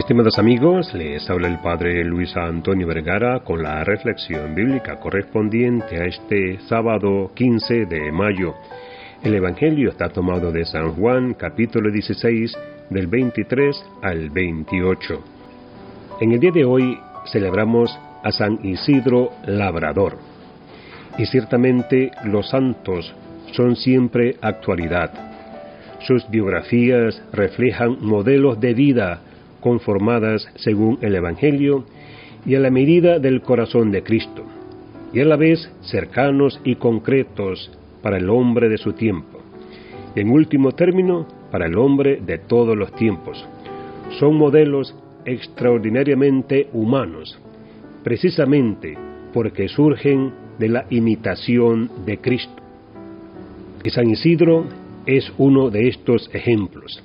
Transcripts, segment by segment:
Estimados amigos, les habla el Padre Luis Antonio Vergara con la reflexión bíblica correspondiente a este sábado 15 de mayo. El Evangelio está tomado de San Juan, capítulo 16, del 23 al 28. En el día de hoy celebramos a San Isidro Labrador. Y ciertamente los santos son siempre actualidad. Sus biografías reflejan modelos de vida conformadas según el Evangelio y a la medida del corazón de Cristo, y a la vez cercanos y concretos para el hombre de su tiempo, y en último término, para el hombre de todos los tiempos. Son modelos extraordinariamente humanos, precisamente porque surgen de la imitación de Cristo. Y San Isidro es uno de estos ejemplos.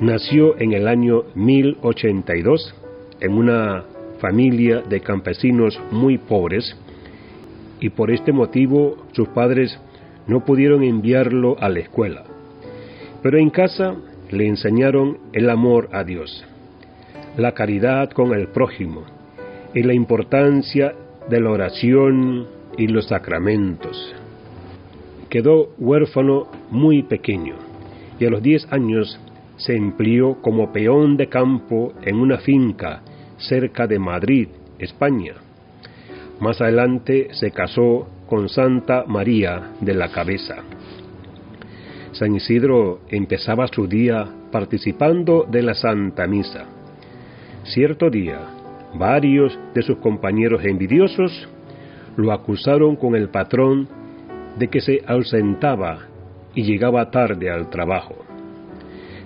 Nació en el año 1082 en una familia de campesinos muy pobres y por este motivo sus padres no pudieron enviarlo a la escuela. Pero en casa le enseñaron el amor a Dios, la caridad con el prójimo y la importancia de la oración y los sacramentos. Quedó huérfano muy pequeño y a los 10 años se empleó como peón de campo en una finca cerca de Madrid, España. Más adelante se casó con Santa María de la Cabeza. San Isidro empezaba su día participando de la Santa Misa. Cierto día, varios de sus compañeros envidiosos lo acusaron con el patrón de que se ausentaba y llegaba tarde al trabajo.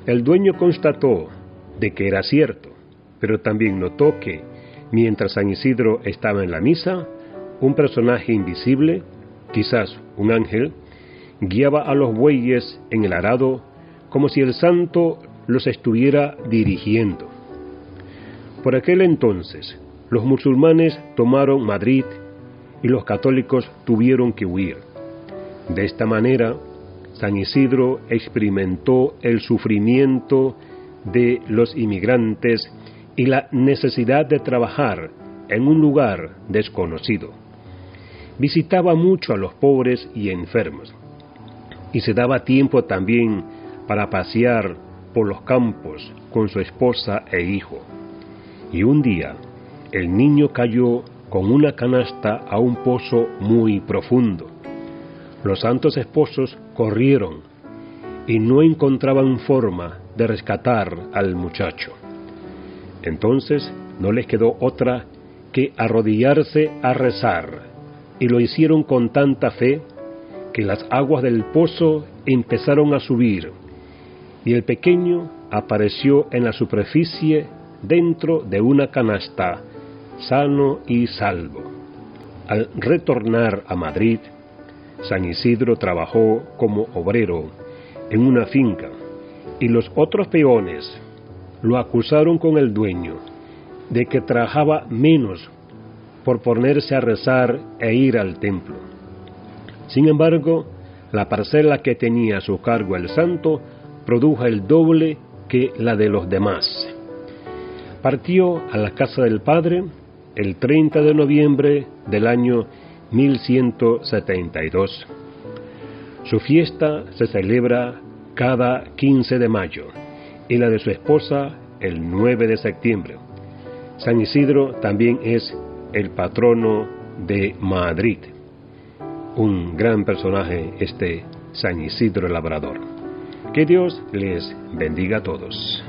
El dueño constató de que era cierto, pero también notó que, mientras San Isidro estaba en la misa, un personaje invisible, quizás un ángel, guiaba a los bueyes en el arado como si el santo los estuviera dirigiendo. Por aquel entonces, los musulmanes tomaron Madrid y los católicos tuvieron que huir. De esta manera, San Isidro experimentó el sufrimiento de los inmigrantes y la necesidad de trabajar en un lugar desconocido. Visitaba mucho a los pobres y enfermos y se daba tiempo también para pasear por los campos con su esposa e hijo. Y un día el niño cayó con una canasta a un pozo muy profundo. Los santos esposos corrieron y no encontraban forma de rescatar al muchacho. Entonces no les quedó otra que arrodillarse a rezar, y lo hicieron con tanta fe que las aguas del pozo empezaron a subir, y el pequeño apareció en la superficie dentro de una canasta, sano y salvo. Al retornar a Madrid, San Isidro trabajó como obrero en una finca y los otros peones lo acusaron con el dueño de que trabajaba menos por ponerse a rezar e ir al templo. Sin embargo, la parcela que tenía a su cargo el santo produjo el doble que la de los demás. Partió a la casa del Padre el 30 de noviembre del año 1172. Su fiesta se celebra cada 15 de mayo y la de su esposa el 9 de septiembre. San Isidro también es el patrono de Madrid. Un gran personaje este San Isidro el Labrador. Que Dios les bendiga a todos.